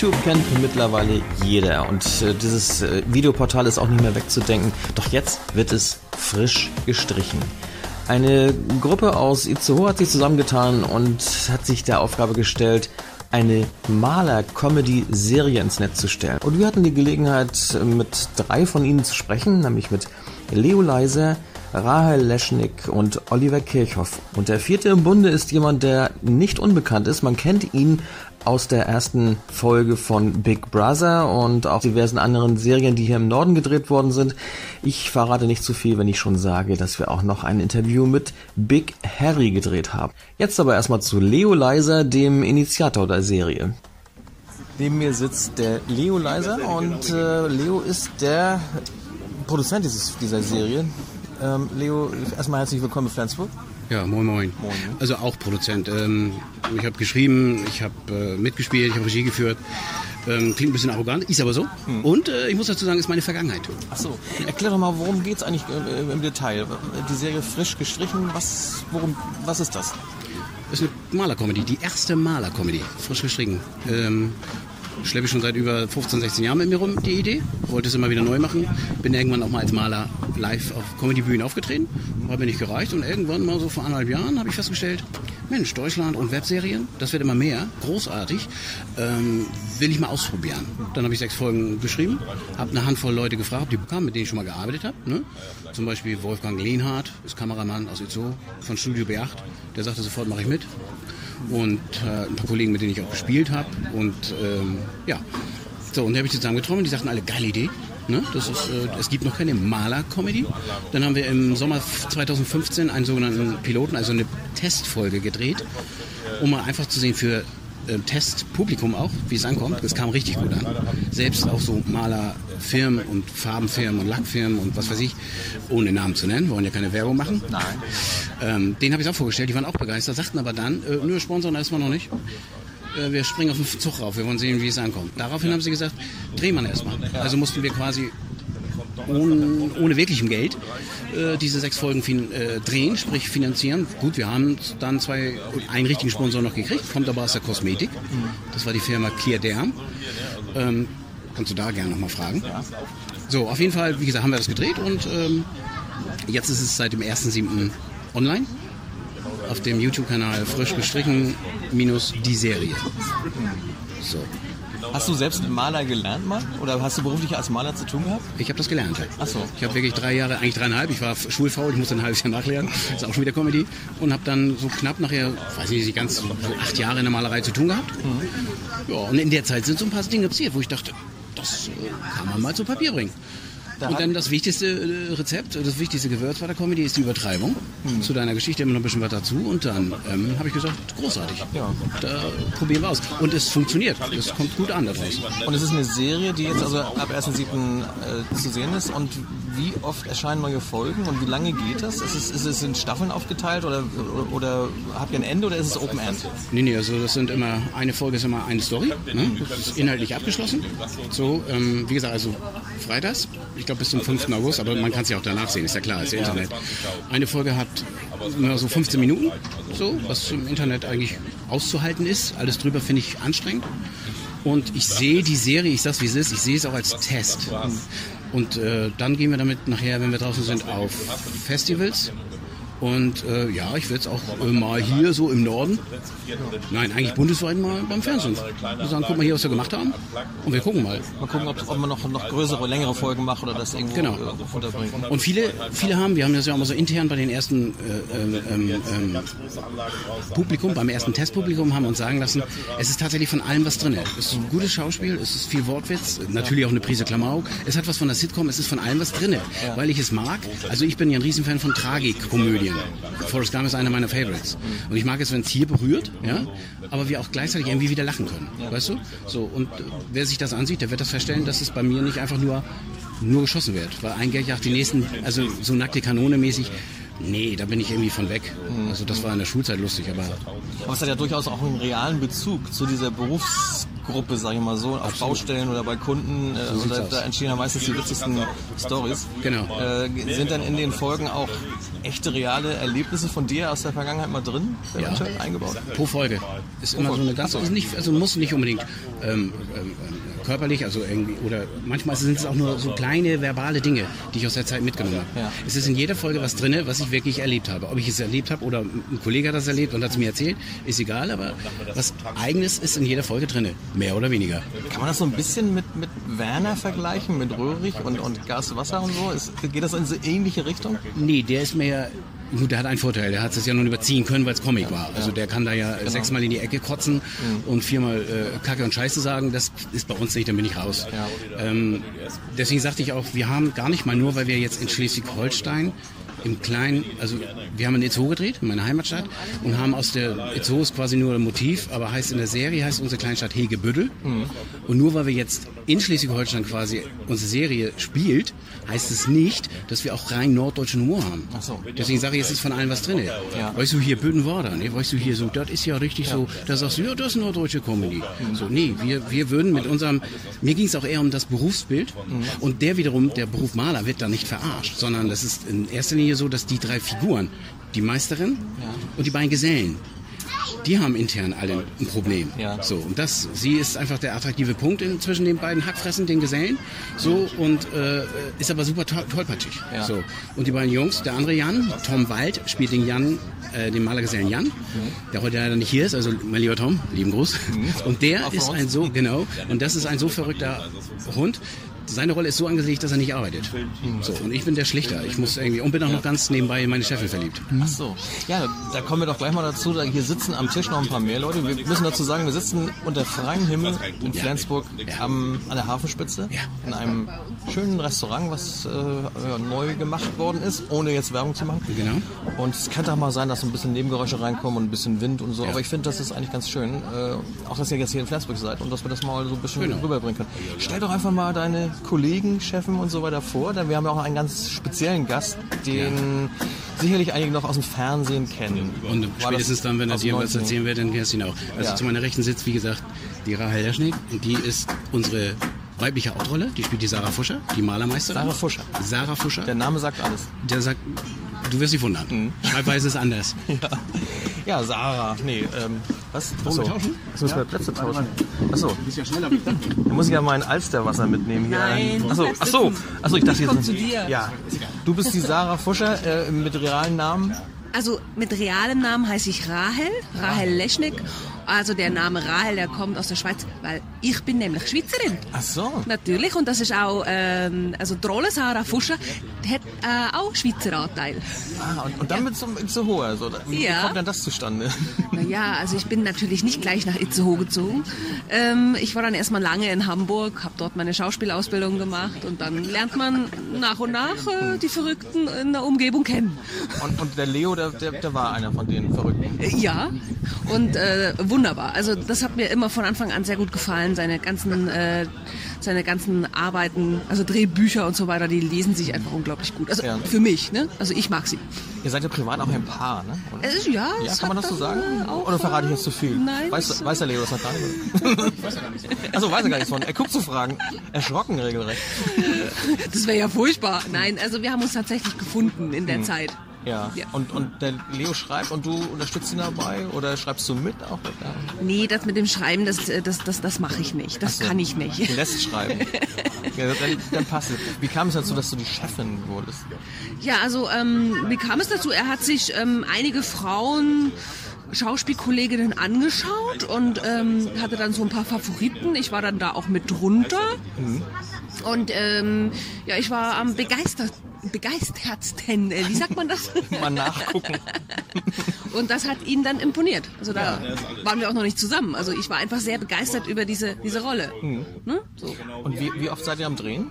YouTube kennt mittlerweile jeder und äh, dieses äh, Videoportal ist auch nicht mehr wegzudenken. Doch jetzt wird es frisch gestrichen. Eine Gruppe aus Itzehoe hat sich zusammengetan und hat sich der Aufgabe gestellt, eine Maler-Comedy-Serie ins Netz zu stellen. Und wir hatten die Gelegenheit, mit drei von ihnen zu sprechen, nämlich mit Leo Leiser, Rahel Leschnik und Oliver Kirchhoff. Und der vierte im Bunde ist jemand, der nicht unbekannt ist. Man kennt ihn aus der ersten Folge von Big Brother und auch diversen anderen Serien, die hier im Norden gedreht worden sind. Ich verrate nicht zu viel, wenn ich schon sage, dass wir auch noch ein Interview mit Big Harry gedreht haben. Jetzt aber erstmal zu Leo Leiser, dem Initiator der Serie. Neben mir sitzt der Leo Leiser und äh, Leo ist der Produzent dieses, dieser Serie. Ähm, Leo, erstmal herzlich willkommen in Flensburg. Ja, moin, moin. moin Also auch Produzent. Ähm, ich habe geschrieben, ich habe äh, mitgespielt, ich habe Regie geführt. Ähm, klingt ein bisschen arrogant, ist aber so. Hm. Und äh, ich muss dazu sagen, ist meine Vergangenheit. Ach so. Erklär doch mal, worum geht es eigentlich äh, im Detail? Die Serie frisch gestrichen, was, worum, was ist das? Das ist eine Malercomedy, die erste Malercomedy, frisch gestrichen. Ähm, schleppe ich schon seit über 15, 16 Jahren mit mir rum, die Idee. Wollte es immer wieder neu machen. Bin irgendwann auch mal als Maler live auf Comedy-Bühnen aufgetreten. Hat mir nicht gereicht. Und irgendwann mal so vor anderthalb Jahren habe ich festgestellt, Mensch, Deutschland und Webserien, das wird immer mehr. Großartig. Ähm, will ich mal ausprobieren. Dann habe ich sechs Folgen geschrieben, habe eine Handvoll Leute gefragt, die bekamen, mit denen ich schon mal gearbeitet habe. Ne? Zum Beispiel Wolfgang Lehnhardt, ist Kameramann aus Itzo von Studio B8. Der sagte sofort, mache ich mit und äh, ein paar Kollegen, mit denen ich auch gespielt habe. Und ähm, ja, so, und da habe ich zusammen getroffen. Die sagten alle, geile Idee. Ne? Das ist, äh, es gibt noch keine Maler-Comedy. Dann haben wir im Sommer 2015 einen sogenannten Piloten, also eine Testfolge gedreht, um mal einfach zu sehen für äh, Testpublikum auch, wie es ankommt. Das kam richtig gut an. Selbst auch so Malerfirmen und Farbenfirmen und Lackfirmen und was weiß ich, ohne Namen zu nennen, wollen ja keine Werbung machen. Nein. Ähm, den habe ich auch vorgestellt, die waren auch begeistert, sagten aber dann, äh, nur sponsern erstmal noch nicht. Äh, wir springen auf den Zug rauf, wir wollen sehen, wie es ankommt. Daraufhin haben sie gesagt, dreh man erstmal. Also mussten wir quasi ohne, ohne wirklichem Geld äh, diese sechs Folgen fin äh, drehen, sprich finanzieren. Gut, wir haben dann zwei, einen richtigen Sponsor noch gekriegt, kommt aber aus der Kosmetik. Das war die Firma Clear Derm. Ähm, kannst du da gerne nochmal fragen. So, auf jeden Fall, wie gesagt, haben wir das gedreht und ähm, jetzt ist es seit dem 1.7. online auf dem YouTube-Kanal frisch gestrichen minus die Serie. So. Hast du selbst Maler gelernt mal? Oder hast du beruflich als Maler zu tun gehabt? Ich habe das gelernt. Ach so. Ich habe wirklich drei Jahre, eigentlich dreieinhalb, ich war schulfaul, ich musste ein halbes Jahr nachlernen, das ist auch schon wieder Comedy. Und habe dann so knapp nachher, weiß nicht, ganz so acht Jahre in der Malerei zu tun gehabt. Mhm. Ja, und in der Zeit sind so ein paar Dinge passiert, wo ich dachte, das äh, kann man mal zu Papier bringen. Da und dann das wichtigste äh, Rezept, das wichtigste Gewürz bei der Comedy ist die Übertreibung. Hm. Zu deiner Geschichte immer noch ein bisschen was dazu. Und dann ähm, habe ich gesagt, großartig. Ja. Da probieren wir aus. Und es funktioniert. Es kommt gut an daraus. Und es ist eine Serie, die jetzt also ab 1.7. Äh, zu sehen ist. Und wie oft erscheinen neue Folgen und wie lange geht das? Ist es, ist es in Staffeln aufgeteilt oder, oder, oder habt ihr ein Ende oder ist es Open End? Nee, nee, also das sind immer, eine Folge ist immer eine Story. Ne? Das ist inhaltlich abgeschlossen. So, ähm, wie gesagt, also freitags, ich glaube bis zum 5. August, aber man kann es ja auch danach sehen, ist ja klar, ist ja Internet. Eine Folge hat nur so 15 Minuten, so, was im Internet eigentlich auszuhalten ist. Alles drüber finde ich anstrengend. Und ich sehe die Serie, ich sag's wie es ist, ich sehe es auch als Test. Und äh, dann gehen wir damit nachher, wenn wir draußen sind, auf Festivals und äh, ja, ich werde es auch äh, mal hier so im Norden, nein, eigentlich bundesweit mal beim Fernsehen. Sagen, guck mal hier, was wir gemacht haben. Und wir gucken mal. Mal gucken, ob, ob man noch, noch größere, längere Folgen macht oder das irgendwo genau. äh, unterbringt. Und viele, viele haben, wir haben das ja auch mal so intern bei den ersten äh, ähm, ähm, ähm, Publikum, beim ersten Testpublikum haben uns sagen lassen, es ist tatsächlich von allem was drin. Es ist ein gutes Schauspiel, es ist viel Wortwitz, natürlich auch eine Prise Klamauk. Es hat was von der Sitcom, es ist von allem was drin, weil ich es mag. Also ich bin ja ein Riesenfan von Tragikkomödien. Serien. Forrest Gump ist einer meiner Favorites. Und ich mag es, wenn es hier berührt, ja, aber wir auch gleichzeitig irgendwie wieder lachen können. Weißt du? So, und äh, wer sich das ansieht, der wird das feststellen, dass es bei mir nicht einfach nur, nur geschossen wird. Weil ein Gag jagt die nächsten, also so nackte Kanone mäßig, Nee, da bin ich irgendwie von weg. Also das war in der Schulzeit lustig, aber. Aber es hat ja durchaus auch einen realen Bezug zu dieser Berufs Teamgruppe, sag ich mal so, auf Baustellen oder bei Kunden. Äh, und da, da entstehen ja meistens die witzigsten Stories. Genau. Äh, sind dann in den Folgen auch echte, reale Erlebnisse von dir aus der Vergangenheit mal drin, eventuell eingebaut? Pro Folge. Ist immer so eine ganz, also nicht, also muss nicht unbedingt ähm, ähm, körperlich, also irgendwie, oder manchmal sind es auch nur so kleine verbale Dinge, die ich aus der Zeit mitgenommen habe. Ja. Es ist in jeder Folge was drin, was ich wirklich erlebt habe. Ob ich es erlebt habe oder ein Kollege hat das erlebt und hat es mir erzählt, ist egal, aber was Eigenes ist in jeder Folge drin, mehr oder weniger. Kann man das so ein bisschen mit, mit Werner vergleichen, mit Röhrig und, und Gas, Wasser und so? Ist, geht das in so ähnliche Richtung? Nee, der ist mehr. Gut, der hat einen Vorteil, der hat es ja nun überziehen können, weil es Comic war. Also der kann da ja sechsmal in die Ecke kotzen und viermal äh, Kacke und Scheiße sagen. Das ist bei uns nicht, dann bin ich raus. Ähm, deswegen sagte ich auch, wir haben gar nicht mal nur, weil wir jetzt in Schleswig-Holstein im Kleinen, also wir haben in Itzehoe gedreht, in meiner Heimatstadt, und haben aus der, Itzehoe ist quasi nur ein Motiv, aber heißt in der Serie, heißt unsere Kleinstadt Hegebüttel. Und nur weil wir jetzt in Schleswig-Holstein quasi unsere Serie spielt, heißt es nicht, dass wir auch rein norddeutschen Humor haben. Ach so. Deswegen sage ich, es ist von allem was drin. Ja. Weißt du, hier Büdenwerder, ne? weißt du, hier so, das ist ja richtig so, da sagst du, ja, das ist norddeutsche Comedy. So, nee, wir, wir würden mit unserem, mir ging es auch eher um das Berufsbild und der wiederum, der Beruf Maler wird da nicht verarscht, sondern das ist in erster Linie so, dass die drei Figuren, die Meisterin und die beiden Gesellen, die haben intern alle ein Problem. Ja. So, und das, sie ist einfach der attraktive Punkt in, zwischen den beiden Hackfressen, den Gesellen. So, und äh, ist aber super toll, tollpatschig. Ja. So. Und die beiden Jungs, der andere Jan, Tom Wald, spielt den Jan, äh, den Malergesellen Jan, der heute leider nicht hier ist, also mein lieber Tom, lieben Gruß. Und der ist ein so, genau, und das ist ein so verrückter Hund. Seine Rolle ist so angelegt, dass er nicht arbeitet. So, und ich bin der Schlichter. Ich muss irgendwie, und bin auch noch ganz nebenbei in meine Chefin verliebt. Ach so. Ja, da kommen wir doch gleich mal dazu. Da hier sitzen am Tisch noch ein paar mehr Leute. Wir müssen dazu sagen, wir sitzen unter freiem Himmel in Flensburg am, an der Hafenspitze in einem schönen Restaurant, was äh, neu gemacht worden ist, ohne jetzt Werbung zu machen. Genau. Und es kann doch mal sein, dass so ein bisschen Nebengeräusche reinkommen und ein bisschen Wind und so. Aber ich finde, das ist eigentlich ganz schön. Äh, auch, dass ihr jetzt hier in Flensburg seid und dass wir das mal so ein bisschen Genau. rüberbringen können. Stell doch einfach mal deine Kollegen, Chefen und so weiter vor. Denn wir haben ja auch einen ganz speziellen Gast, den sicherlich einige noch aus dem Fernsehen kennen. Und War spätestens dann, wenn er dir was 19? erzählen wird, dann kennst du ihn auch. Also Ja. zu meiner Rechten sitzt, wie gesagt, die Rahel Leschnik. Und die ist unsere weibliche Hauptrolle. Die spielt die Sarah Fuscher, die Malermeisterin. Sarah Fuscher. Sarah Fuscher. Der Name sagt alles. Der sagt, du wirst dich wundern. Mhm. Schreibweise ist anders. Ja, Sarah. Nee, ähm, was? Achso. tauschen? Jetzt müssen wir Plätze tauschen. Achso. bist ja schneller, ich dachte. Da muss ich ja mein Alsterwasser mitnehmen hier. Nein, Achso, achso, achso, ich dachte Ich jetzt. komm zu dir. Ja. Du bist die Sarah Fuscher äh, mit realen Namen. Also mit realem Namen heiße ich Rahel, Rahel Leschnik. Also der Name Rahel, der kommt aus der Schweiz, weil ich bin nämlich Schweizerin. Ach so. Natürlich, und das ist auch, ähm, also die Rolle Sarah Fuscher hat äh, auch Schweizer Anteil. Ah, und, und dann mit so zu hoher. Also, wie Ja. kommt denn das zustande? Naja, also ich bin natürlich nicht gleich nach Itzehoe gezogen. Ähm, ich war dann erstmal lange in Hamburg, habe dort meine Schauspielausbildung gemacht und dann lernt man nach und nach äh, die Verrückten in der Umgebung kennen. Und, und der Leo, der, der, der war einer von den Verrückten. Äh, Ja, und äh, wunderbar. Also das hat mir immer von Anfang an sehr gut gefallen. Seine ganzen, äh, seine ganzen Arbeiten, also Drehbücher und so weiter, die lesen sich einfach unglaublich gut. Also Ja. für mich, ne? Also ich mag sie. Ihr seid ja privat auch ein Paar, ne? Oder? Es ist, ja, Ja, kann man das so sagen? Oder verrate ich jetzt zu viel? Nein. Weiß, weiß der Leo das noch gar nicht? weiß er gar nicht. Achso, weiß er gar nichts von. Er guckt zu Fragen. Erschrocken regelrecht. Das wäre ja furchtbar. Nein, also wir haben uns tatsächlich gefunden in der Hm. Zeit. Ja. Ja. Und, und der Leo schreibt und du unterstützt ihn dabei? Oder schreibst du mit auch? Ja. Nee, das mit dem Schreiben, das, das, das, das mache ich nicht. Das so. kann ich Du nicht. lässt schreiben. ja, dann, dann passt es. Wie kam es dazu, dass du die Chefin wurdest? Ja, also ähm, wie kam es dazu? Er hat sich ähm, einige Frauen Schauspielkolleginnen angeschaut und ähm, hatte dann so ein paar Favoriten. Ich war dann da auch mit drunter. Und ähm, ja, ich war am begeistert, begeistertsten. Äh, wie sagt man das? Mal nachgucken. Und das hat ihn dann imponiert. Also da waren wir auch noch nicht zusammen. Also ich war einfach sehr begeistert über diese, diese Rolle. Ne? So. Und wie, wie oft seid ihr am Drehen?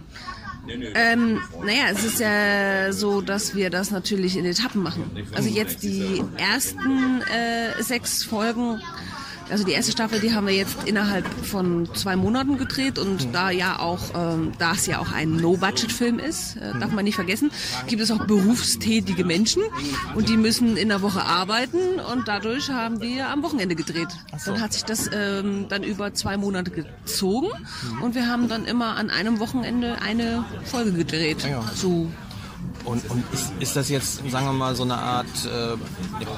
Ähm, naja, es ist ja so, dass wir das natürlich in Etappen machen. Also jetzt die ersten äh, sechs Folgen Also die erste Staffel, die haben wir jetzt innerhalb von zwei Monaten gedreht und Mhm. da ja auch, ähm, da es ja auch ein No-Budget-Film ist, äh, Mhm. darf man nicht vergessen, gibt es auch berufstätige Menschen und die müssen in der Woche arbeiten und dadurch haben wir am Wochenende gedreht. so. Dann hat sich das ähm, dann über zwei Monate gezogen Mhm. und wir haben dann immer an einem Wochenende eine Folge gedreht. Ja. So Und, und ist, ist das jetzt, sagen wir mal, so eine Art äh,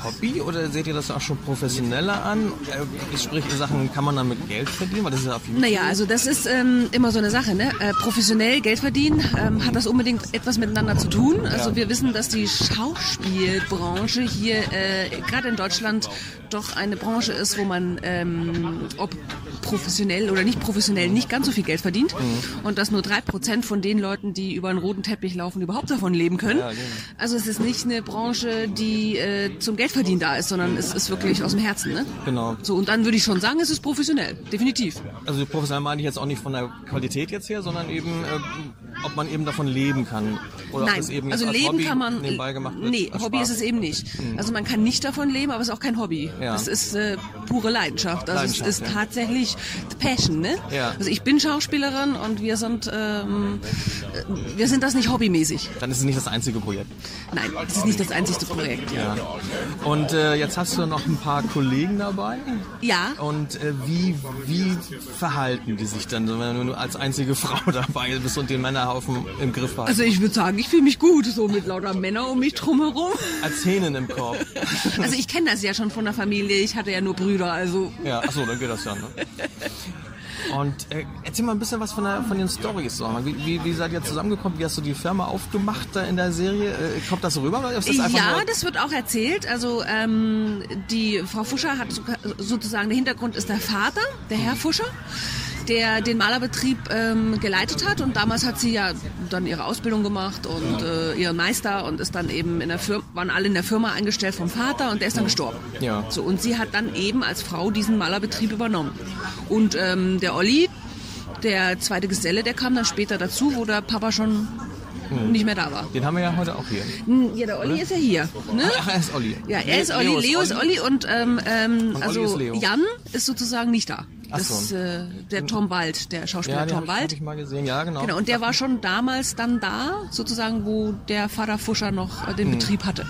Hobby oder seht ihr das auch schon professioneller an? Äh, sprich, in Sachen, kann man damit Geld verdienen? Weil das ist ja auf YouTube. Naja, also das ist ähm, immer so eine Sache. Ne? Äh, professionell Geld verdienen, ähm, hat das unbedingt etwas miteinander zu tun. Also wir wissen, dass die Schauspielbranche hier äh, gerade in Deutschland doch eine Branche ist, wo man ähm, ob professionell oder nicht professionell nicht ganz so viel Geld verdient Mhm. und dass nur drei Prozent von den Leuten, die über einen roten Teppich laufen, überhaupt davon leben können. Ja, genau. Also es ist nicht eine Branche, die äh, zum Geldverdienen da ist, sondern es ist wirklich aus dem Herzen. Ne? Genau. So und dann würde ich schon sagen, es ist professionell, definitiv. Also professionell meine ich jetzt auch nicht von der Qualität jetzt her, sondern eben, äh, ob man eben davon leben kann. Oder ob Nein, das eben also als leben Hobby kann man. nebenbei gemacht wird. nee, Hobby Spaß. ist es eben nicht. Also man kann nicht davon leben, aber es ist auch kein Hobby. Ja. Es ist äh, pure Leidenschaft. Also Leidenschaft, es ist ja. tatsächlich Passion, ne? Ja. Also ich bin Schauspielerin und wir sind ähm, äh, wir sind das nicht hobbymäßig. Dann ist es nicht das einzige Projekt. Nein, das ist nicht das einzigste Projekt. Ja. Ja. Und äh, jetzt hast du noch ein paar Kollegen dabei. ja. Und äh, wie, wie verhalten die sich dann, wenn du als einzige Frau dabei bist und den Männerhaufen im Griff hast? Also ich würde sagen, ich fühle mich gut, so mit lauter Männern um mich drumherum. als Hähnen im Korb. Also ich kenne das ja schon von der Familie, ich hatte ja nur Brüder, also Ja, achso, dann geht das ja. Ne? Und äh, erzähl mal ein bisschen was von, der, von den Stories. So. Wie, wie, wie seid ihr zusammengekommen? Wie hast du die Firma aufgemacht da in der Serie? Äh, kommt das rüber? Oder ist das einfach ja, das wird auch erzählt. Also ähm, die Frau Fuscher hat so- sozusagen, der Hintergrund ist der Vater, der Herr Fuscher, der den Malerbetrieb ähm, geleitet hat und damals hat sie ja dann ihre Ausbildung gemacht und äh, ihren Meister und ist dann eben in der Firma, waren alle in der Firma eingestellt vom Vater und der ist dann gestorben. Ja. So und sie hat dann eben als Frau diesen Malerbetrieb übernommen. Und ähm, der Olli, der zweite Geselle, der kam dann später dazu, wo der Papa schon nicht mehr da war. Den haben wir ja heute auch hier. Hm, Ja, der Olli ist ja hier. Ne? Ach, er ist Olli. Ja, er ist Olli, Leo ist Olli und, ähm, ähm, Und also Leo. Jan ist sozusagen nicht da. Das so. ist äh, der Tom Wald, der Schauspieler Ja, Tom ich, hab Wald. ich mal gesehen. Ja, genau. Genau, und der war schon damals dann da, sozusagen, wo der Vater Fuscher noch äh, den Betrieb hatte.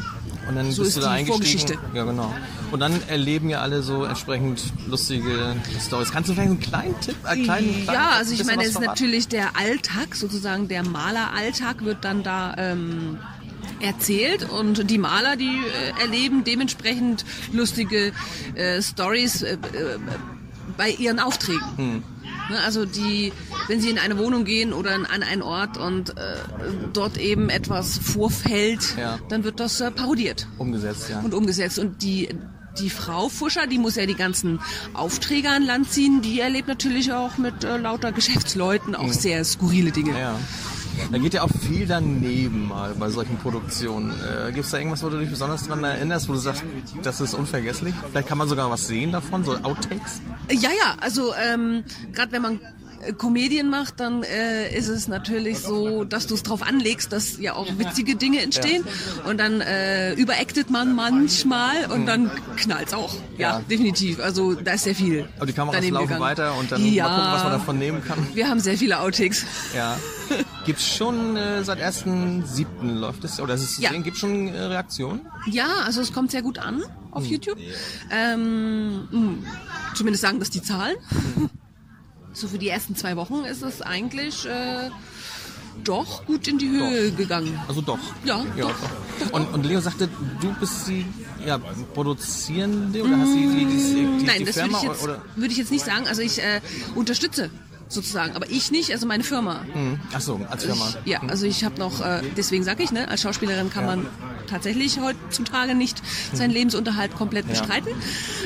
Und dann So bist ist du da die eingestiegen. Vorgeschichte. Ja, genau. Und dann erleben ja alle so entsprechend lustige Stories. Kannst du vielleicht einen kleinen Tipp, einen kleinen, Ja, also ich meine, es ist natürlich der Alltag, sozusagen der Maleralltag wird dann da ähm, erzählt und die Maler, die äh, erleben dementsprechend lustige äh, Stories äh, äh, bei ihren Aufträgen. Hm. Ne, Also die, wenn sie in eine Wohnung gehen oder in, an einen Ort und äh, dort eben etwas vorfällt, Ja. dann wird das äh, parodiert Umgesetzt, ja. und umgesetzt. Und die, die Frau Fuscher, die muss ja die ganzen Aufträge an Land ziehen, die erlebt natürlich auch mit äh, lauter Geschäftsleuten auch sehr skurrile Dinge. Mhm. Ja. Da geht ja auch viel daneben mal bei solchen Produktionen. Äh, Gibt es da irgendwas, wo du dich besonders dran erinnerst, wo du sagst, das ist unvergesslich? Vielleicht kann man sogar was sehen davon, so Outtakes? Ja, ja, also ähm, gerade wenn man äh, Komedien macht, dann äh, ist es natürlich so, dass du es drauf anlegst, dass ja auch witzige Dinge entstehen und dann äh, überactet man manchmal und dann knallt's auch. Ja. Ja. definitiv. Also da ist sehr viel. Aber die Kameras laufen gegangen. weiter und dann ja, mal gucken, was man davon nehmen kann. Wir haben sehr viele Outtakes. Ja. Gibt's schon äh, seit 1.7. läuft es, oder ist es Ja. sehen? Gibt's schon äh, Reaktionen? Ja, also es kommt sehr gut an auf Hm. YouTube. Ähm, mh, zumindest sagen das die Zahlen. So für die ersten zwei Wochen ist es eigentlich äh, doch gut in die Höhe gegangen. Also doch. Ja, ja doch, doch. Und, und Leo sagte, du bist die ja, Produzierende oder hast du die, die, die, die, Nein, die das würde Firma ich, jetzt, würde ich jetzt nicht sagen. Also ich äh, unterstütze sozusagen, aber ich nicht, also meine Firma. Hm. Ach so, als Firma. Ich, ja, also ich habe noch, äh, deswegen sage ich, ne, als Schauspielerin kann man tatsächlich heutzutage nicht seinen Lebensunterhalt komplett bestreiten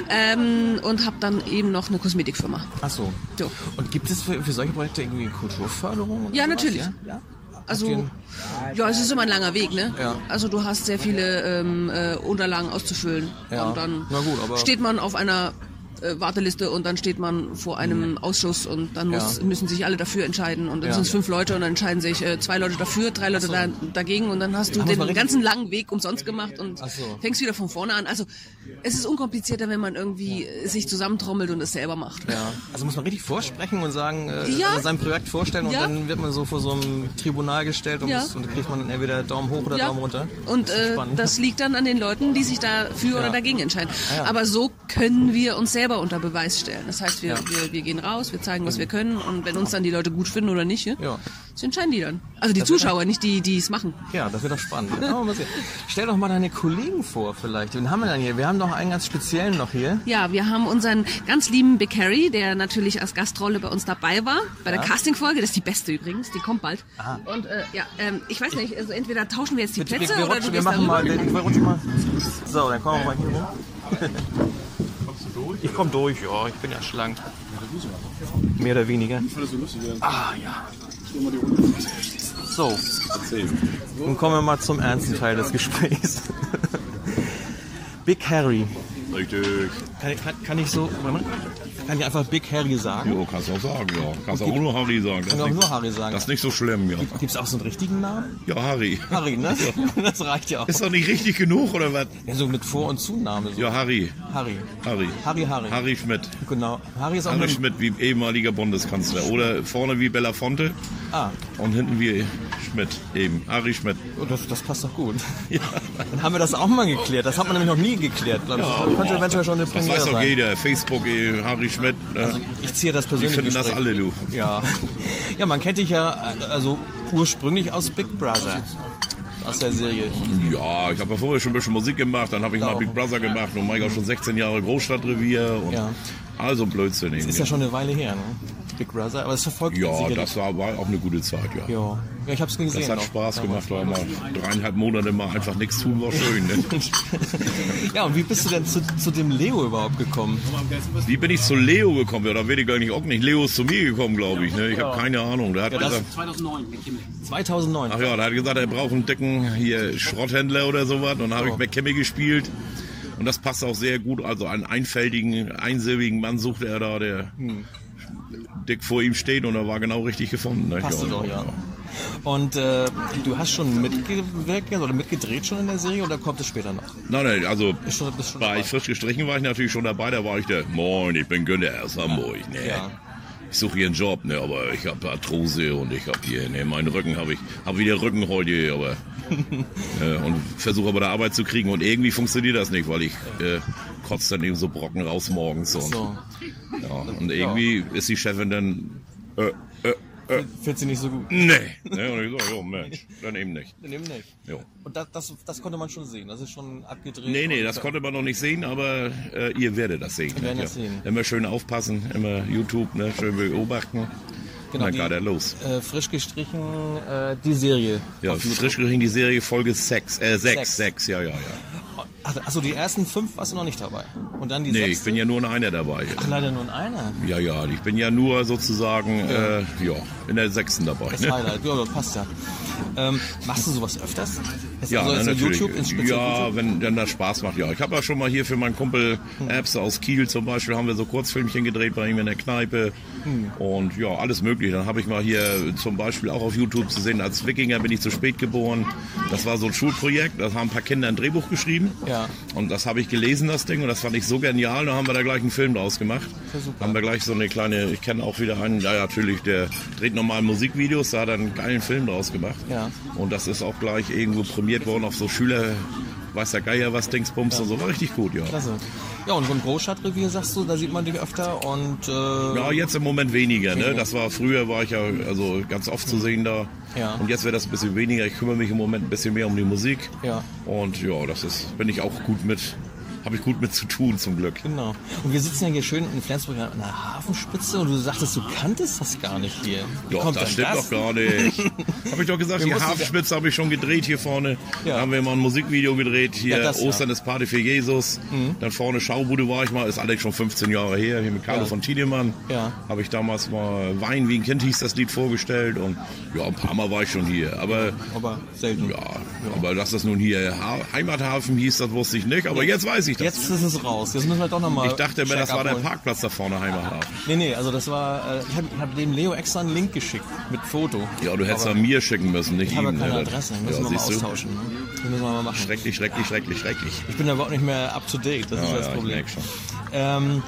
ähm, und habe dann eben noch eine Kosmetikfirma. Ach so. So. Und gibt es für, für solche Projekte irgendwie Kulturförderung? Ja, sowas? natürlich. Ja? ja? Also, ja, es ist immer ein langer Weg, ne? Ja. Also du hast sehr viele ähm, äh, Unterlagen auszufüllen. Ja. Und dann Na gut, aber- steht man auf einer äh, Warteliste und dann steht man vor einem Ausschuss und dann muss, Ja. müssen sich alle dafür entscheiden und dann Ja. sind es fünf Leute und dann entscheiden sich äh, zwei Leute dafür, drei Leute da, dagegen und dann hast du den ganzen langen Weg umsonst gemacht und so. fängst wieder von vorne an. Also es ist unkomplizierter, wenn man irgendwie äh, sich zusammentrommelt und es selber macht. Ja. Also muss man richtig vorsprechen und sagen, äh, Ja. also sein Projekt vorstellen und Ja. dann wird man so vor so einem Tribunal gestellt und, Ja. muss, und dann kriegt man entweder Daumen hoch oder Ja. Daumen runter. Und ist äh, das liegt dann an den Leuten, die sich dafür Ja. oder dagegen entscheiden. Ah, ja. Aber so können wir uns selber unter Beweis stellen. Das heißt, wir, Ja. wir, wir gehen raus, wir zeigen, was wir können und wenn uns dann die Leute gut finden oder nicht, ja, Ja. das entscheiden die dann. Also die Das Zuschauer, nicht die, die es machen. Ja, das wird doch spannend. Ja. Stell doch mal deine Kollegen vor vielleicht. Wen haben wir denn hier? Wir haben noch einen ganz speziellen noch hier. Ja, wir haben unseren ganz lieben Big Harry, der natürlich als Gastrolle bei uns dabei war, bei der Castingfolge. Das ist die beste übrigens, die kommt bald. Und äh, ja, ähm, ich weiß nicht, also entweder tauschen wir jetzt die Wir, Plätze wir, wir, oder rutschen, du wir machen mal, wir rutschen mal. So, dann kommen wir mal hier rum. Ich komm durch, ja, ich bin ja schlank. Mehr oder weniger. Ah, ja. So, nun kommen wir mal zum ernsten Teil des Gesprächs. Big Harry. Richtig. Kann, ich- kann, kann ich so, warte mal. Kann ich einfach Big Harry sagen? Jo, kannst du auch sagen, ja. Kannst auch nur Harry sagen. Das Kann auch nicht, nur Harry sagen. Das ist nicht so schlimm, ja. Gibt es auch so einen richtigen Namen? Ja, Harry. Harry, ne? Das reicht ja auch. Ist doch nicht richtig genug, oder was? Ja, so mit Vor- und Zunahme. So. Ja, Harry. Harry. Harry. Harry, Harry. Harry Schmidt. Genau. Harry ist auch Harry Schmidt wie ehemaliger Bundeskanzler. Oder vorne wie Belafonte Ah, und hinten wie Schmidt eben. Harry Schmidt. oh, das, das passt doch gut. Dann haben wir das auch mal geklärt. Das hat man nämlich noch nie geklärt, glaube ich. Das könnte eventuell schon eine Das Premiere weiß doch sein. jeder. Facebook, eh, Harry Schmidt. Äh, Ich ziehe das die persönlich. finden das alle, du. Ja. Ja, man kennt dich ja also ursprünglich aus Big Brother. Aus der Serie. Ja, ich habe ja vorher schon ein bisschen Musik gemacht, dann habe ich mal auch. Big Brother gemacht und ich auch schon 16 Jahre Großstadtrevier und Ja. also Blödsinn. Ist irgendwie. ja schon eine Weile her, ne? Big Brother, aber es verfolgt Ja, sicherlich. das war, war auch eine gute Zeit, ja. Ja, ja ich habe es gesehen. Das hat. Spaß gemacht, war mal dreieinhalb Monate mal einfach nichts tun, war schön. Ne? Ja, und wie bist du denn zu, zu dem Leo überhaupt gekommen? Wie bin ich zu Leo gekommen? Ja, da werde ich gar nicht auch nicht. Leo ist zu mir gekommen, glaube ich. Ne? Ich habe keine Ahnung. Der hat das- gesagt, 2009. ach ja, der hat gesagt, er braucht einen dicken hier Schrotthändler oder sowas. Und dann habe ich Kemme gespielt. Und das passt auch sehr gut. Also einen einfältigen, einsilbigen Mann suchte er da, der dick vor ihm steht. Und er war genau richtig gefunden. Ne? Passte doch, ja. Und äh, du hast schon mitgewirkt oder mitgedreht schon in der Serie oder kommt es später noch? Nein, nein, also Bist schon, bist schon bei dabei? frisch gestrichen war ich natürlich schon dabei. Da war ich der, moin, ich bin Günther aus Hamburg. Ne? Ja. Ich suche hier einen Job, ne, aber ich habe Arthrose und ich habe hier, ne, meinen Rücken habe ich, habe wieder Rücken heute, aber äh, und versuche aber da Arbeit zu kriegen und irgendwie funktioniert das nicht, weil ich äh, kotze dann eben so Brocken raus morgens und So, ja, und irgendwie ist die Chefin dann äh, äh, äh, findest du nicht so gut? nee, ne, und ich so, jo Mensch, dann eben nicht. Nimm nicht. Jo. Und das, das, das konnte man schon sehen. Das ist schon abgedreht. Nee, nee, das konnte man noch nicht sehen, aber äh, ihr werdet das sehen. Wir werden das sehen. Immer schön aufpassen, immer YouTube, ne, schön beobachten. Genau, dann geht er los. Äh, frisch gestrichen, äh, die Serie. Ja, frisch gerichtet die Serie Folge 6, äh, 6, Sechs. 6, ja, ja, ja. Ach, also die ersten fünf warst du noch nicht dabei. Und dann die Nee, ich sechste? bin ja nur in einer dabei. Ach, leider nur in einer. Ja, ja, ich bin ja nur sozusagen, äh, ja, in der sechsten dabei. Das Ne? Highlight, ja, das passt ja. Ähm, machst du sowas öfters? Ist Ja, also natürlich. YouTube, ins ja, YouTube? wenn, wenn das Spaß macht, ja. Ich habe ja schon mal hier für meinen Kumpel Apps aus Kiel zum Beispiel, haben wir so Kurzfilmchen gedreht bei ihm in der Kneipe. Hm. Und ja, alles mögliche. Dann habe ich mal hier zum Beispiel auch auf YouTube zu sehen, als Wikinger bin ich zu spät geboren. Das war so ein Schulprojekt, da haben ein paar Kinder ein Drehbuch geschrieben. Ja. Und das habe ich gelesen, das Ding, und das fand ich so genial. Da haben wir da gleich einen Film draus gemacht. Ja. Haben wir gleich so eine kleine, ich kenne auch wieder einen, ja natürlich, der dreht normal Musikvideos, da hat er einen geilen Film draus gemacht. Ja. Und das ist auch gleich irgendwo prämiert worden auf so Schüler, weiß der Geier was, Dingsbums und so. War richtig gut, ja. Klasse. Ja, und im Großstadtrevier sagst du, da sieht man dich öfter und äh, Ja, jetzt im Moment weniger, ne? Das war früher war ich ja also ganz oft zu sehen da. Ja. Und jetzt wird das ein bisschen weniger. Ich kümmere mich im Moment ein bisschen mehr um die Musik. Ja. Und ja, das ist, bin ich auch gut mit, habe ich gut mit zu tun zum Glück. Genau. Und wir sitzen ja hier schön in Flensburg an der Hafenspitze und du sagtest, du kanntest das gar nicht hier. Wie Doch, das stimmt das? doch gar nicht. habe ich doch gesagt, Wir die Hafenspitze habe ich schon gedreht hier vorne. Ja. Da haben wir mal ein Musikvideo gedreht. Hier Ja, das, ja. Mhm. Ostern ist Party für Jesus. Dann vorne Schaubude war ich mal, ist allerdings schon 15 Jahre her, hier mit Carlo Ja. von Tiedemann. Ja. Habe ich damals mal Wein wie ein Kind hieß das Lied vorgestellt und ja, ein paar Mal war ich schon hier. Aber Aber selten. ja, aber dass das nun hier ha Heimathafen hieß, das wusste ich nicht. Aber jetzt weiß ich ich. Jetzt ist es raus. Jetzt müssen wir doch nochmal. Ich dachte mir, das war der Parkplatz da vorne Heimathafen. Nee, nee, also das war. Äh, ich habe hab dem Leo extra einen Link geschickt mit Foto. Ja, du hättest er mir schicken müssen, nicht Ich habe ihm. ja keine ne? Adresse. Müssen Ja, wir mal austauschen. Ne? Das müssen wir mal machen. Schrecklich, schrecklich, schrecklich, schrecklich. Ich bin da überhaupt nicht mehr up to date. Das ist Ja, das ja, ich Problem. Ähm,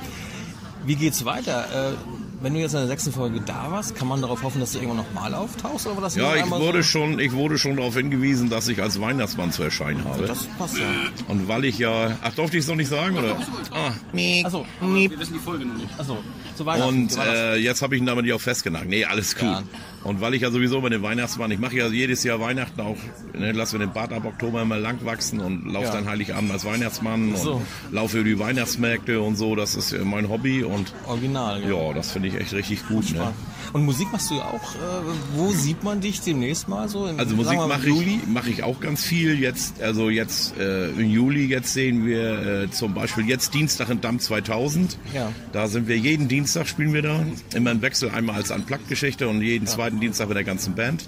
wie geht's weiter? Äh, wenn du jetzt in der sechsten Folge da warst, kann man darauf hoffen, dass du irgendwann nochmal auftauchst? Oder war das Ja, ich wurde so? schon, ich wurde schon darauf hingewiesen, dass ich als Weihnachtsmann zu erscheinen habe. Das passt ja. Und weil ich ja, ach, durfte ich es noch nicht sagen, oder? Ah, nee. Achso, Wir wissen die Folge noch nicht. achso. Zu Weihnachten. Und äh, jetzt habe ich ihn damit auch festgenagt. Nee, alles gut. Ja. Und weil ich ja sowieso mit dem Weihnachtsmann, ich mache ja jedes Jahr Weihnachten auch, ne, lasse mir den Bart ab Oktober immer lang wachsen und laufe Ja. dann Heiligabend als Weihnachtsmann so. und laufe über die Weihnachtsmärkte und so. Das ist mein Hobby und Original, ja. ja, das finde ich echt richtig gut. Ne? Und Musik machst du ja auch. Äh, wo sieht man dich demnächst mal so? Im, Also Musik wir mache ich, mache ich auch ganz viel. Jetzt, also jetzt äh, im Juli, jetzt sehen wir äh, zum Beispiel jetzt Dienstag in Damm 2000. Ja. Da sind wir jeden Dienstag spielen wir da. Immer im Wechsel einmal als Unplugged-Geschichte und jeden zweiten Dienstag mit der ganzen Band.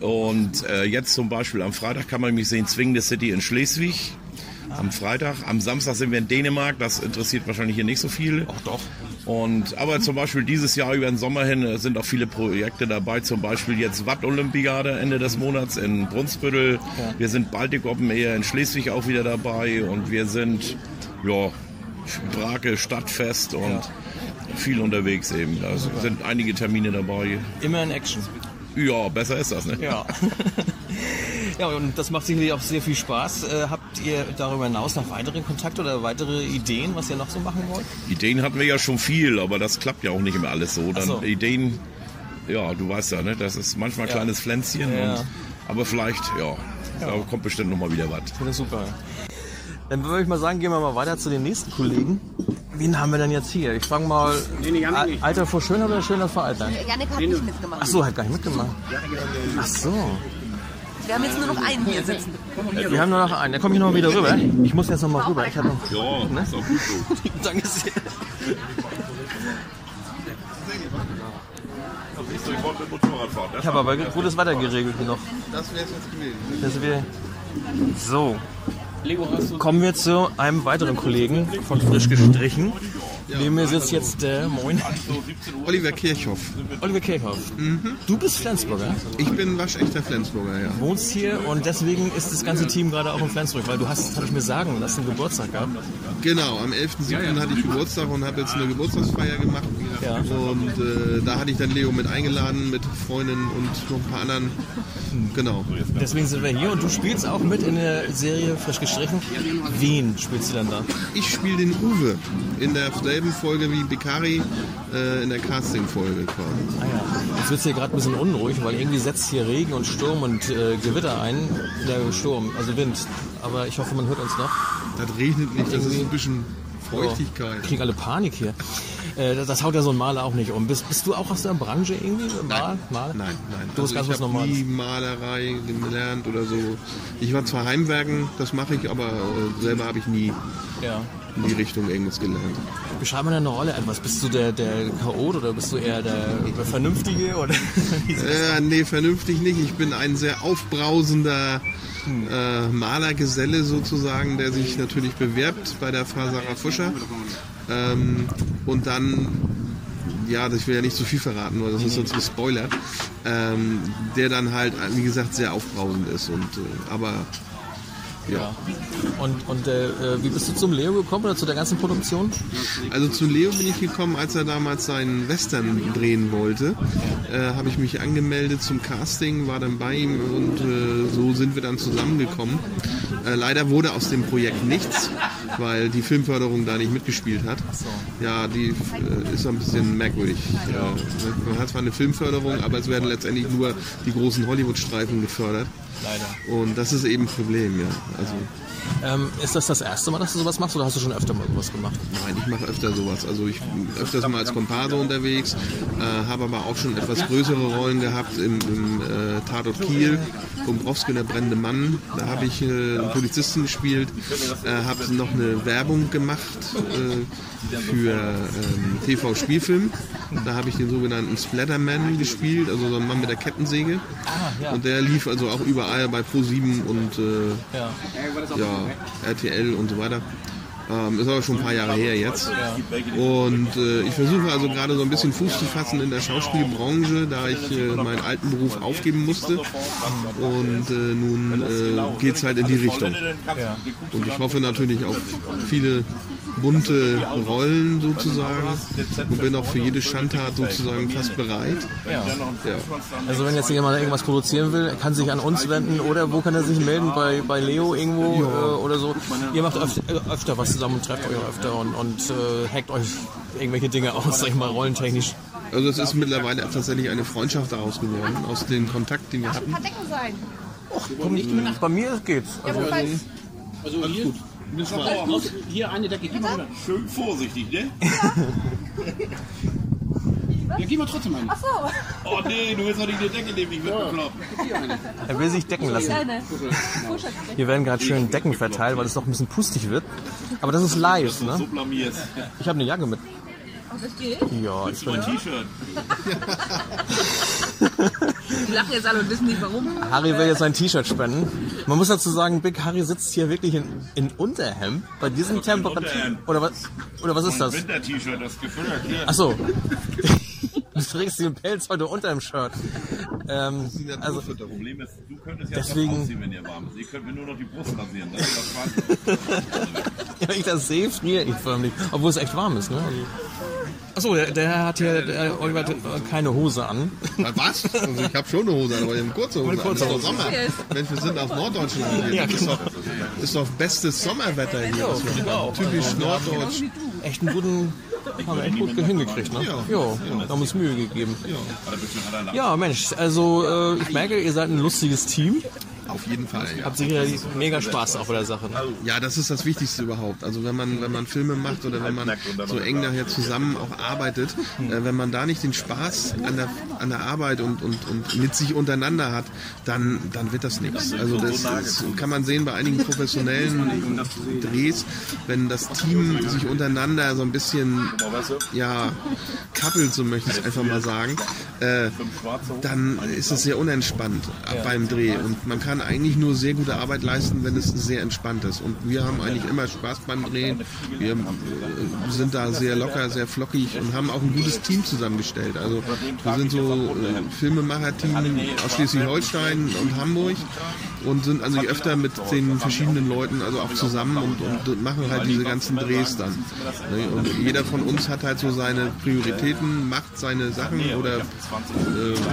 Und äh, jetzt zum Beispiel am Freitag kann man mich sehen, Zwingende City in Schleswig. Am Freitag. Am Samstag sind wir in Dänemark. Das interessiert wahrscheinlich hier nicht so viele. Ach doch. Und, aber zum Beispiel dieses Jahr über den Sommer hin äh, sind auch viele Projekte dabei. Zum Beispiel jetzt Watt-Olympiade Ende des Monats in Brunsbüttel. Wir sind Baltic Open Air in Schleswig auch wieder dabei. Und wir sind, ja, Brake Stadtfest und viel unterwegs eben. Da sind einige Termine dabei. Immer in Action. Ja, besser ist das, ne? Ja. ja, und das macht sicherlich auch sehr viel Spaß. Äh, habt ihr darüber hinaus noch weitere Kontakte oder weitere Ideen, was ihr noch so machen wollt? Ideen hatten wir ja schon viel, aber das klappt ja auch nicht immer alles so. Dann so. Ideen, ja, du weißt ja, ne? Das ist manchmal ein Ja. kleines Pflänzchen. Ja. Und, aber vielleicht, ja, da kommt bestimmt noch mal wieder was. Das super. Dann würde ich mal sagen, gehen wir mal weiter zu den nächsten Kollegen. Wen haben wir denn jetzt hier? Ich fange mal. Nee, nee, Janik nicht. Alter vor Schöner oder Schöner vor Alter? Janik hat nicht mitgemacht. Ach so, hat gar nicht mitgemacht. Ach so. Wir haben jetzt nur noch einen hier sitzen. Wir haben nur noch einen. Der kommt hier noch wieder rüber. Ich muss jetzt noch mal rüber. Ich habe noch. Ja, ist auch gut so. Danke sehr. Ich. Ich habe aber gutes Wetter geregelt hier noch. Das wäre jetzt gewesen. So. Kommen wir zu einem weiteren Kollegen von Frisch gestrichen. Neben mir sitzt jetzt der Moin. Oliver Kirchhoff. Oliver Kirchhoff. Du bist Flensburger, Ich bin waschechter Flensburger, ja. wohnst hier und deswegen ist das ganze Team gerade auch in Flensburg, weil du hast, habe ich mir sagen lassen, Geburtstag gehabt. Genau, am 11.07. hatte ich Geburtstag und habe jetzt eine Geburtstagsfeier gemacht. Ja. Und äh, da hatte ich dann Leo mit eingeladen, mit Freundinnen und noch ein paar anderen. Genau. Deswegen sind wir hier und du spielst auch mit in der Serie Frisch gestrichen. Wen spielst du dann da? Ich spiele den Uwe in derselben Folge wie Bikari äh, in der Casting-Folge quasi. Ah ja. Jetzt wird hier gerade ein bisschen unruhig, weil irgendwie setzt hier Regen und Sturm und äh, Gewitter ein. Der Sturm, also Wind. Aber ich hoffe, man hört uns noch. Das regnet nicht, das ist ein bisschen Feuchtigkeit. Ich krieg alle Panik hier. Äh, das, das haut ja so ein Maler auch nicht um. Bist, bist du auch aus der Branche irgendwie? Mal? Mal? Nein, nein. Du hast ganz ich was habe Normales. nie Malerei gelernt oder so. Ich war zwar Heimwerken, das mache ich, aber äh, selber habe ich nie Ja. In die Richtung irgendwas gelernt. Beschreib mal deine Rolle etwas. Bist du der, der Chaot oder bist du eher der Vernünftige? Oder? Äh, nee, vernünftig nicht. Ich bin ein sehr aufbrausender äh, Malergeselle sozusagen, der sich natürlich bewerbt bei der Frau Sarah Fuscher. Ähm, und dann, ja, ich will ja nicht zu viel verraten, weil das ist sonst ein Spoiler, ähm, der dann halt, wie gesagt, sehr aufbrausend ist. Und, äh, aber ja. Und, und äh, äh, wie bist du zum Leo gekommen oder zu der ganzen Produktion? Also zu Leo bin ich gekommen, als er damals seinen Western drehen wollte. Äh, Habe ich mich angemeldet zum Casting, war dann bei ihm und äh, so sind wir dann zusammengekommen. Äh, leider wurde aus dem Projekt nichts, weil die Filmförderung da nicht mitgespielt hat. Ja, die äh, ist ein bisschen merkwürdig. Äh, man hat zwar eine Filmförderung, aber es werden letztendlich nur die großen Hollywood-Streifen gefördert. Leider. Und das ist eben ein Problem, ja. Also Ähm, ist das das erste Mal, dass du sowas machst oder hast du schon öfter mal sowas gemacht? Nein, ich mache öfter sowas. Also ich bin öfters mal als Komparse unterwegs, äh, habe aber auch schon etwas größere Rollen gehabt im, im äh, Tatort Kiel, Dombrowski und der brennende Mann. Da habe ich äh, einen Polizisten gespielt, äh, habe noch eine Werbung gemacht äh, für ähm, TV-Spielfilm. Da habe ich den sogenannten Splatterman gespielt, also so ein Mann mit der Kettensäge. Ah. Und der lief also auch überall bei Pro7 und äh, Ja. RTL und so weiter. Ähm, ist aber schon ein paar Jahre her jetzt. Und äh, ich versuche also gerade so ein bisschen Fuß zu fassen in der Schauspielbranche, da ich äh, meinen alten Beruf aufgeben musste. Und äh, nun äh, geht es halt in die Richtung. Und ich hoffe natürlich auf viele bunte Rollen sozusagen und bin auch für jede Schandtat sozusagen fast bereit. Ja. Ja. Also wenn jetzt jemand irgendwas produzieren will, kann sich an uns wenden oder wo kann er sich melden? Bei, bei Leo irgendwo äh, oder so. Ihr macht öfter, äh, öfter was zusammen und trefft euch öfter und, und äh, hackt euch irgendwelche Dinge aus, sag ich mal, rollentechnisch. Also es ist mittlerweile tatsächlich eine Freundschaft daraus geworden, aus dem Kontakt, den wir hatten. Decken sein. Komm nicht mit Bei mir geht's. Also, Also hier, Aus- hier eine Decke. Rüber. Schön vorsichtig, ne? Ja, gib mal trotzdem eine. Achso. Oh nee, du willst doch nicht eine Decke nehmen, ich werde bekloppt. er will sich decken lassen. Hier werden gerade schön Decken verteilt, weil es doch ein bisschen pustig wird. Aber das ist live, So ne? Ich habe eine Jacke mit. Das geht. Ja, ich ein. T-Shirt. Die lachen jetzt alle und wissen nicht warum. Harry will jetzt sein T-Shirt spenden. Man muss dazu sagen, Big Harry sitzt hier wirklich in, in Unterhemd bei diesen Temperaturen. Unterhemd. Oder was? Oder was ist das? Winter-T-Shirt, das gefüllt hier. Ach so. Du trägst den Pelz heute unter dem Shirt. Ähm, also, Das Problem ist, du könntest ja Deswegen- ausziehen, wenn ihr warm ist. Ihr könnt mir nur noch die Brust rasieren. Das ist das Spannende. wenn ich das sehe, friere ich förmlich. Obwohl es echt warm ist, ne? Also, Achso, der, der hat hier, der Oliver hat äh, keine Hose an. Was? Also ich habe schon eine Hose, an, aber ich habe eine kurze Hose. Kurze an. Hose. Sommer. Mensch, wir sind auf Norddeutschland. Hier. Ja, ist, genau. doch, ist doch bestes Sommerwetter hier. wir haben. Typisch norddeutsch. Echt einen guten, haben wir echt gut hingekriegt, ne? Ja. Jo, haben uns Mühe gegeben. Ja, Mensch, also äh, ich merke, ihr seid ein lustiges Team. Auf jeden Fall, ja. Habt sicher mega Spaß auch bei der Sache. Ne? Ja, das ist das Wichtigste überhaupt. Also wenn man, wenn man Filme macht oder wenn man so eng nachher zusammen auch arbeitet, äh, wenn man da nicht den Spaß an der, an der Arbeit und, und, und mit sich untereinander hat, dann, dann wird das nichts. Also das, das kann man sehen bei einigen professionellen Drehs, wenn das Team sich untereinander so ein bisschen ja, kappelt, so möchte ich es einfach mal sagen, äh, dann ist es sehr unentspannt beim Dreh. Und man kann eigentlich nur sehr gute Arbeit leisten, wenn es sehr entspannt ist. Und wir haben eigentlich immer Spaß beim Drehen. Wir äh, sind da sehr locker, sehr flockig und haben auch ein gutes Team zusammengestellt. Also wir sind so äh, Filmemacher-Team aus Schleswig-Holstein und Hamburg und sind also öfter mit den verschiedenen Leuten also auch zusammen und, und machen halt diese ganzen Drehs dann. Ne? Und jeder von uns hat halt so seine Prioritäten, macht seine Sachen oder äh,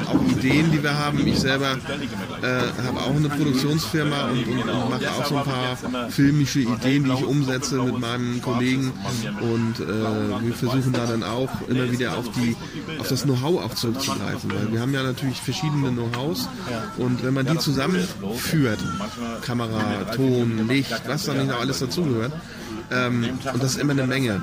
auch Ideen, die wir haben. Ich selber äh, habe auch eine Produktionsfirma und, und, und mache auch so ein paar filmische Ideen, die ich umsetze mit meinem Kollegen und äh, wir versuchen da dann auch immer wieder auf die auf das Know-how auch zurückzugreifen, weil wir haben ja natürlich verschiedene Know-hows und wenn man die zusammenführt, Kamera, Ton, Licht, was da nicht noch alles dazugehört, ähm, und das ist immer eine Menge.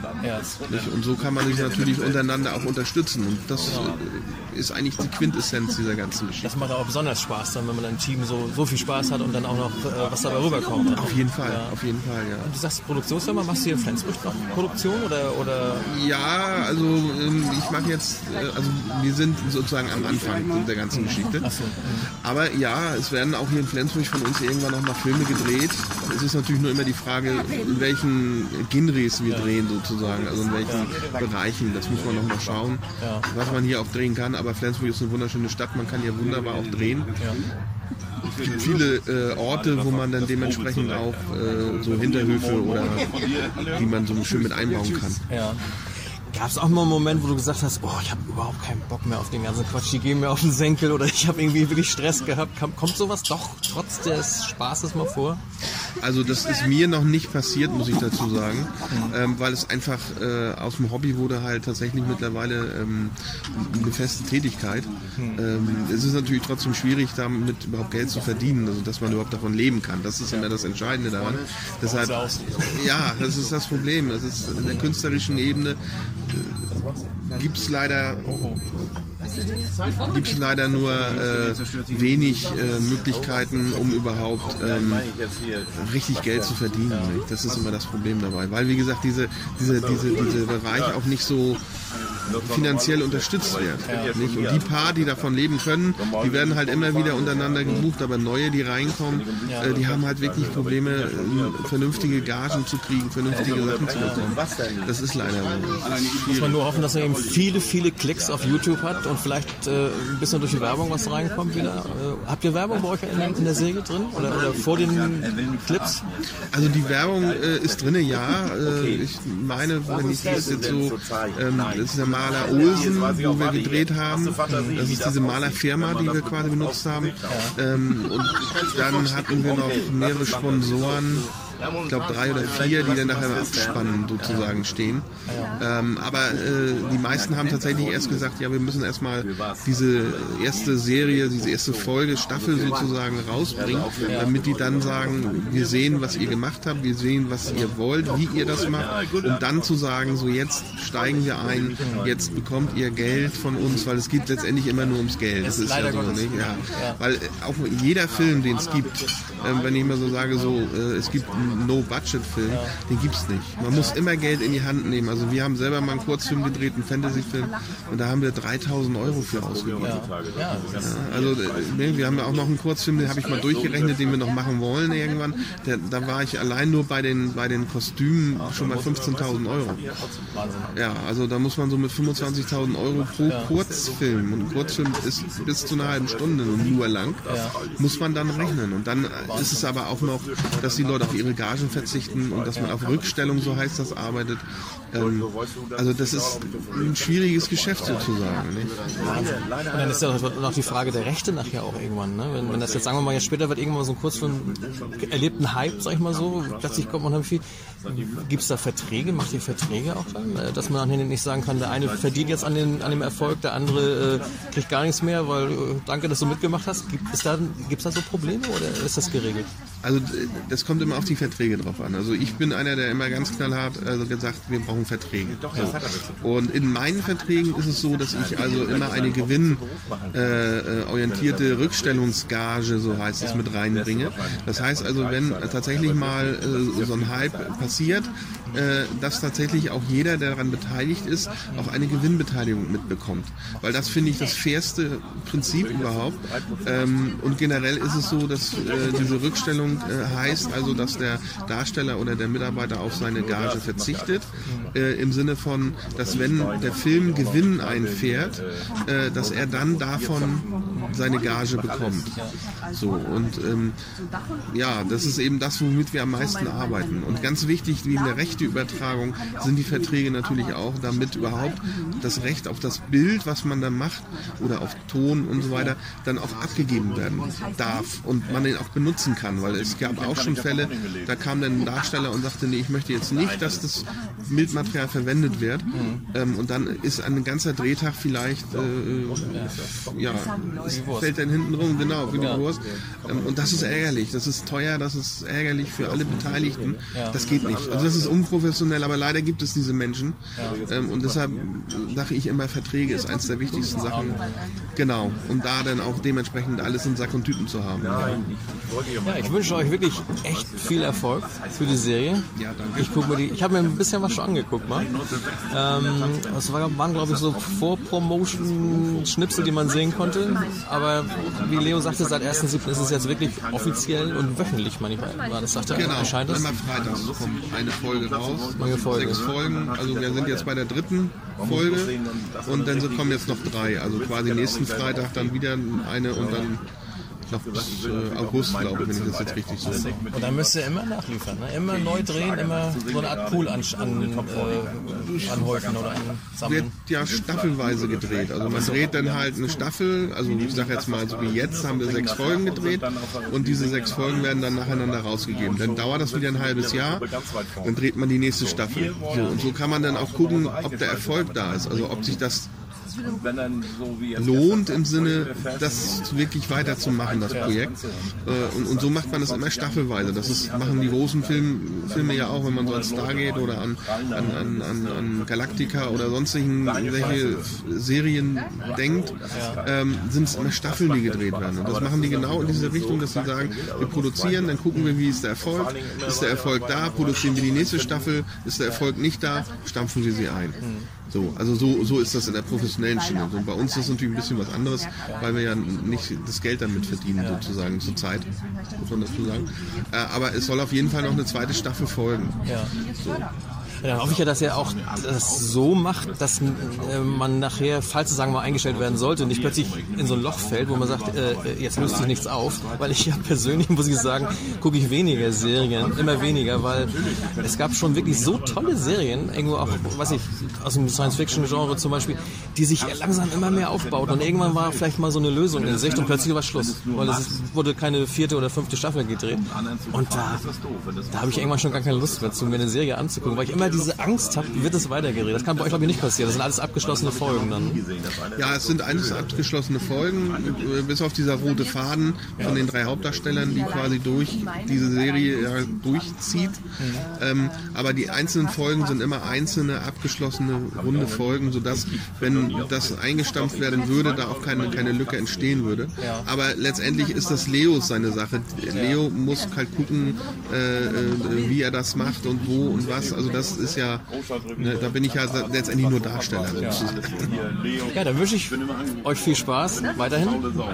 Nicht? Und so kann man sich natürlich untereinander auch unterstützen. Und das äh, ist eigentlich die Quintessenz dieser ganzen Geschichte. Das macht auch besonders Spaß dann, wenn man ein Team so, so viel Spaß hat und dann auch noch äh, was dabei rüberkommt. Auf jeden Fall, auf jeden Fall, ja. Du sagst Produktionsfirma, machst du hier in Flensburg noch Produktion oder, oder Ja, also ähm, ich mache jetzt, äh, also wir sind sozusagen am Anfang der ganzen Geschichte. Aber ja, es werden auch hier in Flensburg von uns irgendwann noch mal Filme gedreht. Es ist natürlich nur immer die Frage, in welchen Genres wir drehen sozusagen, also in welchen Bereichen. Das muss man noch mal schauen, was man hier auch drehen kann. Aber Flensburg ist eine wunderschöne Stadt, man kann hier wunderbar auch drehen. Es gibt viele äh, Orte, wo man dann dementsprechend auch äh, so Hinterhöfe oder die man so schön mit einbauen kann. Gab es auch mal einen Moment, wo du gesagt hast, oh, ich habe überhaupt keinen Bock mehr auf den ganzen Quatsch, die gehen mir auf den Senkel oder ich habe irgendwie wirklich Stress gehabt. Kommt sowas doch trotz des Spaßes mal vor? Also das ist mir noch nicht passiert, muss ich dazu sagen, ähm, weil es einfach äh, aus dem Hobby wurde halt tatsächlich mittlerweile ähm, eine feste Tätigkeit. Ähm, es ist natürlich trotzdem schwierig, damit überhaupt Geld zu verdienen, also dass man überhaupt davon leben kann. Das ist immer das Entscheidende daran. Deshalb, ja, das ist das Problem. Das ist in der künstlerischen Ebene gibt es leider gibt es leider nur äh, wenig äh, Möglichkeiten, um überhaupt ähm, richtig Geld zu verdienen. Das ist immer das Problem dabei, weil wie gesagt diese diese diese diese Bereich auch nicht so finanziell unterstützt wird. Nicht? Und die paar, die davon leben können, die werden halt immer wieder untereinander gebucht, aber neue, die reinkommen, äh, die haben halt wirklich Probleme, äh, vernünftige Gagen zu kriegen, vernünftige Sachen zu bekommen. Das ist leider so. Muss man nur hoffen, dass er eben viele, viele Klicks auf YouTube hat und vielleicht äh, ein bisschen durch die Werbung was reinkommt wieder. Äh, habt ihr Werbung bei euch in, in der Serie drin? Oder, oder vor den Clips? Also die Werbung ist drinne, ja. Ich meine, wenn ich das jetzt so, ähm, das ist der Maler Olsen, wo wir gedreht haben. Das ist diese Malerfirma, die wir quasi benutzt haben. Ähm, und dann hatten wir noch mehrere Sponsoren. Ich glaube drei oder vier, die dann nachher im Abspann sozusagen stehen. Ähm, aber äh, die meisten haben tatsächlich erst gesagt, ja, wir müssen erstmal diese erste Serie, diese erste Folge, Staffel sozusagen rausbringen, damit die dann sagen, wir sehen, was ihr gemacht habt, wir sehen, was ihr wollt, wie ihr das macht, um dann zu sagen, so jetzt steigen wir ein, jetzt bekommt ihr Geld von uns, weil es geht letztendlich immer nur ums Geld. Das ist ja so, nicht? Ja. Weil äh, auch jeder Film, den es gibt, ähm, wenn ich mal so sage, so äh, es gibt einen No-Budget-Film, den gibt's nicht. Man muss immer Geld in die Hand nehmen. Also wir haben selber mal einen Kurzfilm gedreht, einen Fantasy-Film, und da haben wir 3000 Euro für ausgegeben. Ja, also ne, wir haben ja auch noch einen Kurzfilm, den habe ich mal durchgerechnet, den wir noch machen wollen irgendwann. Der, da war ich allein nur bei den, bei den Kostümen schon bei 15.000 Euro. Ja, also da muss man so mit 25.000 Euro pro Kurzfilm, und ein Kurzfilm ist bis zu einer halben Stunde nur lang, muss man dann rechnen. Und dann ist es aber auch noch, dass die Leute auf ihre Gagen verzichten und dass man auf Rückstellung, so heißt das, arbeitet. Ähm, also das ist ein schwieriges Geschäft sozusagen. Nicht? Und dann ist ja noch die Frage der Rechte nachher auch irgendwann. Ne? Wenn, wenn das jetzt, sagen wir mal, jetzt später wird irgendwann so ein Kurzfilm erlebt einen Hype, sag ich mal so, plötzlich kommt man viel. Gibt es da Verträge? Macht ihr Verträge auch dann? Dass man dann nicht sagen kann, der eine verdient jetzt an, den, an dem Erfolg, der andere äh, kriegt gar nichts mehr, weil äh, danke, dass du mitgemacht hast. Gibt es da, da so Probleme oder ist das geregelt? Also das kommt immer auf die Verträge drauf an. Also ich bin einer, der immer ganz knallhart also gesagt, wir brauchen Verträge. So. Und in meinen Verträgen ist es so, dass ich also immer eine gewinnorientierte äh, orientierte Rückstellungsgage, so heißt es, mit reinbringe. Das heißt also, wenn tatsächlich mal äh, so ein Hype passiert, äh, dass tatsächlich auch jeder, der daran beteiligt ist, auch eine Gewinnbeteiligung mitbekommt. Weil das finde ich das fairste Prinzip überhaupt. Ähm, und generell ist es so, dass äh, diese Rückstellung äh, heißt also, dass der Darsteller oder der Mitarbeiter auf seine Gage verzichtet. Äh, Im Sinne von, dass wenn der Film Gewinn einfährt, äh, dass er dann davon seine Gage bekommt. So und ähm, ja, das ist eben das, womit wir am meisten arbeiten. Und ganz wichtig wegen der Rechteübertragung sind die Verträge natürlich auch, damit überhaupt das Recht auf das Bild, was man dann macht oder auf Ton und so weiter, dann auch abgegeben werden darf und man den auch benutzen kann, weil es gab auch schon Fälle, da kam dann ein Darsteller und sagte, nee, ich möchte jetzt nicht, dass das Bildmaterial verwendet wird ähm, und dann ist ein ganzer Drehtag vielleicht äh, ja, es fällt dann hinten rum, genau, wie die Wurst. Ähm, und das ist ärgerlich, das ist teuer, das ist ärgerlich für alle Beteiligten. Das geht nicht. Also das ist unprofessionell, aber leider gibt es diese Menschen. Ähm, und deshalb sage ich immer, Verträge ist eines der wichtigsten Sachen. Genau. Und da dann auch dementsprechend alles in Sack und Tüten zu haben. Ja, ich wünsche euch wirklich echt viel Erfolg für die Serie. Ja, danke. Ich guck mir die, ich habe mir ein bisschen was schon angeguckt mal. Ähm, das war, waren glaube ich so Vor-Promotion-Schnipsel, die man sehen konnte. Aber wie Leo sagte, seit 1.7. ist es jetzt wirklich offiziell und wöchentlich manchmal. War das sagt er, Genau, erscheint es? immer freitags kommt eine Folge raus. Neue Folge. Sechs Folgen. Also wir sind jetzt bei der dritten Folge und dann kommen jetzt noch drei. Also quasi nächsten Freitag dann wieder eine und dann noch bis äh, August, glaube ich, wenn ich das jetzt richtig so Und dann müsst ihr immer nachliefern, ne? immer neu drehen, immer so eine Art Pool an, an, äh, anhäufen oder wird ansammeln. ja staffelweise gedreht. Also man dreht dann halt eine Staffel, also ich sage jetzt mal, so wie jetzt haben wir sechs Folgen gedreht und diese sechs Folgen werden dann nacheinander rausgegeben. Dann dauert das wieder ein halbes Jahr, dann dreht man die nächste Staffel. So, und so kann man dann auch gucken, ob der Erfolg da ist, also ob sich das lohnt im Sinne, das wirklich weiterzumachen, das Projekt. Äh, Und, und so macht man das immer staffelweise. Das ist, machen die großen Film, Filme ja auch, wenn man so an Stargate oder an, an, an, an, an Galactica oder sonstigen welche Serien denkt, ähm, sind es immer Staffeln, die gedreht werden. Und das machen die genau in diese Richtung, dass sie sagen, wir produzieren, dann gucken wir, wie ist der Erfolg. Ist der Erfolg da, produzieren wir die nächste Staffel. Ist der Erfolg nicht da, stampfen wir sie ein. So, also so, so ist das in der professionellen Schiene. So, bei uns ist das natürlich ein bisschen was anderes, weil wir ja nicht das Geld damit verdienen, sozusagen zur Zeit, muss man dazu sagen. Äh, aber es soll auf jeden Fall noch eine zweite Staffel folgen. Ja. So. Ja, hoffe ich ja, dass er auch das so macht, dass äh, man nachher, falls es sagen wir mal eingestellt werden sollte, nicht plötzlich in so ein Loch fällt, wo man sagt, äh, jetzt löst sich nichts auf. Weil ich ja persönlich, muss ich sagen, gucke ich weniger Serien, immer weniger, weil es gab schon wirklich so tolle Serien, irgendwo auch, was ich, aus dem Science-Fiction-Genre zum Beispiel, die sich langsam immer mehr aufbauten. Und irgendwann war vielleicht mal so eine Lösung in Sicht und plötzlich war Schluss. Weil es wurde keine vierte oder fünfte Staffel gedreht. Und da, da habe ich irgendwann schon gar keine Lust mehr zu, mir eine Serie anzugucken, weil ich immer diese Angst habe, wird es weitergeredet. Das kann bei euch, glaube ich, nicht passieren. Das sind alles abgeschlossene Folgen dann. Ja, es sind alles abgeschlossene Folgen, äh, bis auf dieser rote Faden von den drei Hauptdarstellern, die quasi durch diese Serie durchzieht. Ähm, aber die einzelnen Folgen sind immer einzelne abgeschlossene runde Folgen, sodass, wenn das eingestampft werden würde, da auch keine, keine Lücke entstehen würde. Aber letztendlich ist das Leos seine Sache. Leo muss halt gucken, äh, äh, wie er das macht und wo und was. Also das ist ja, ne, da bin ich ja letztendlich nur Darsteller. Ja, dann wünsche ich euch viel Spaß weiterhin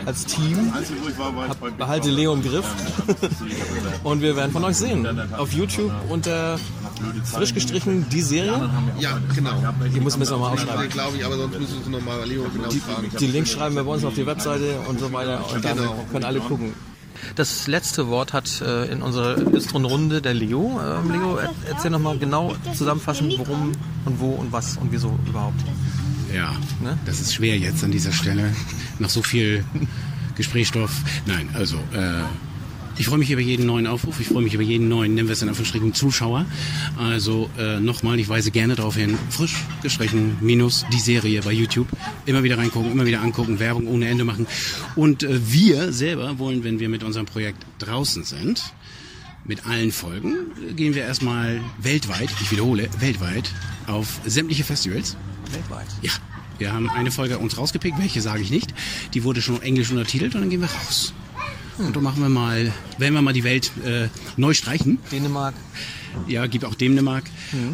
als Team. Hab, behalte Leo im Griff. Und wir werden von euch sehen. Auf YouTube unter frisch gestrichen die Serie. Ja, genau. Die muss müssen wir mal aufschreiben. Glaube ich, aber sonst müssen Sie nochmal Leo genau fragen. Die Links schreiben wir bei uns auf die Webseite und so weiter. Und dann Genau. können alle gucken. Das letzte Wort hat äh, in unserer Bistron-Runde der Leo. Ähm, Leo, er, erzähl nochmal genau zusammenfassen, worum und wo und was und wieso überhaupt. Ja, Ne? das ist schwer jetzt an dieser Stelle. Nach so viel Gesprächsstoff. Nein, also äh, ich freue mich über jeden neuen Aufruf. Ich freue mich über jeden neuen, nennen wir es in Anführungsstrichen, Zuschauer. Also äh, nochmal, ich weise gerne darauf hin, frisch gestrichen, minus die Serie bei YouTube. Immer wieder reingucken, immer wieder angucken, Werbung ohne Ende machen. Und äh, wir selber wollen, wenn wir mit unserem Projekt draußen sind, mit allen Folgen, äh, gehen wir erstmal weltweit, ich wiederhole, weltweit, auf sämtliche Festivals. Weltweit. Ja, wir haben eine Folge uns rausgepickt, welche sage ich nicht. Die wurde schon englisch untertitelt und dann gehen wir raus. Und dann machen wir mal, werden wir mal die Welt äh, neu streichen. Dänemark. Ja, gibt auch Dänemark.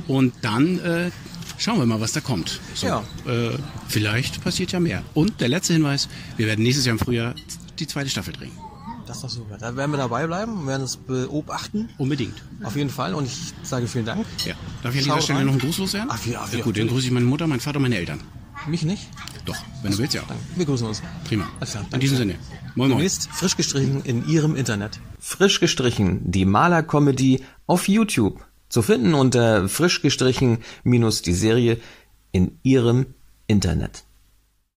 Und dann äh, schauen wir mal, was da kommt. So, Ja. äh, vielleicht passiert ja mehr. Und der letzte Hinweis, wir werden nächstes Jahr im Frühjahr die zweite Staffel drehen. Das ist doch super. Da werden wir dabei bleiben und werden es beobachten. Unbedingt. Auf jeden Fall. Und ich sage vielen Dank. Ja. Darf ich an dieser Stelle noch einen Gruß loswerden? Ach, ja, ja, gut, dann grüße ich meine Mutter, meinen Vater und meine Eltern. Mich nicht? Doch, wenn du willst, ja. Danke. Wir grüßen uns. Prima. Klar, In diesem Sinne. Moin, moin. Demnächst frisch gestrichen in Ihrem Internet. Frisch gestrichen, die Maler-Comedy auf YouTube. Zu finden unter frisch gestrichen minus die Serie in Ihrem Internet.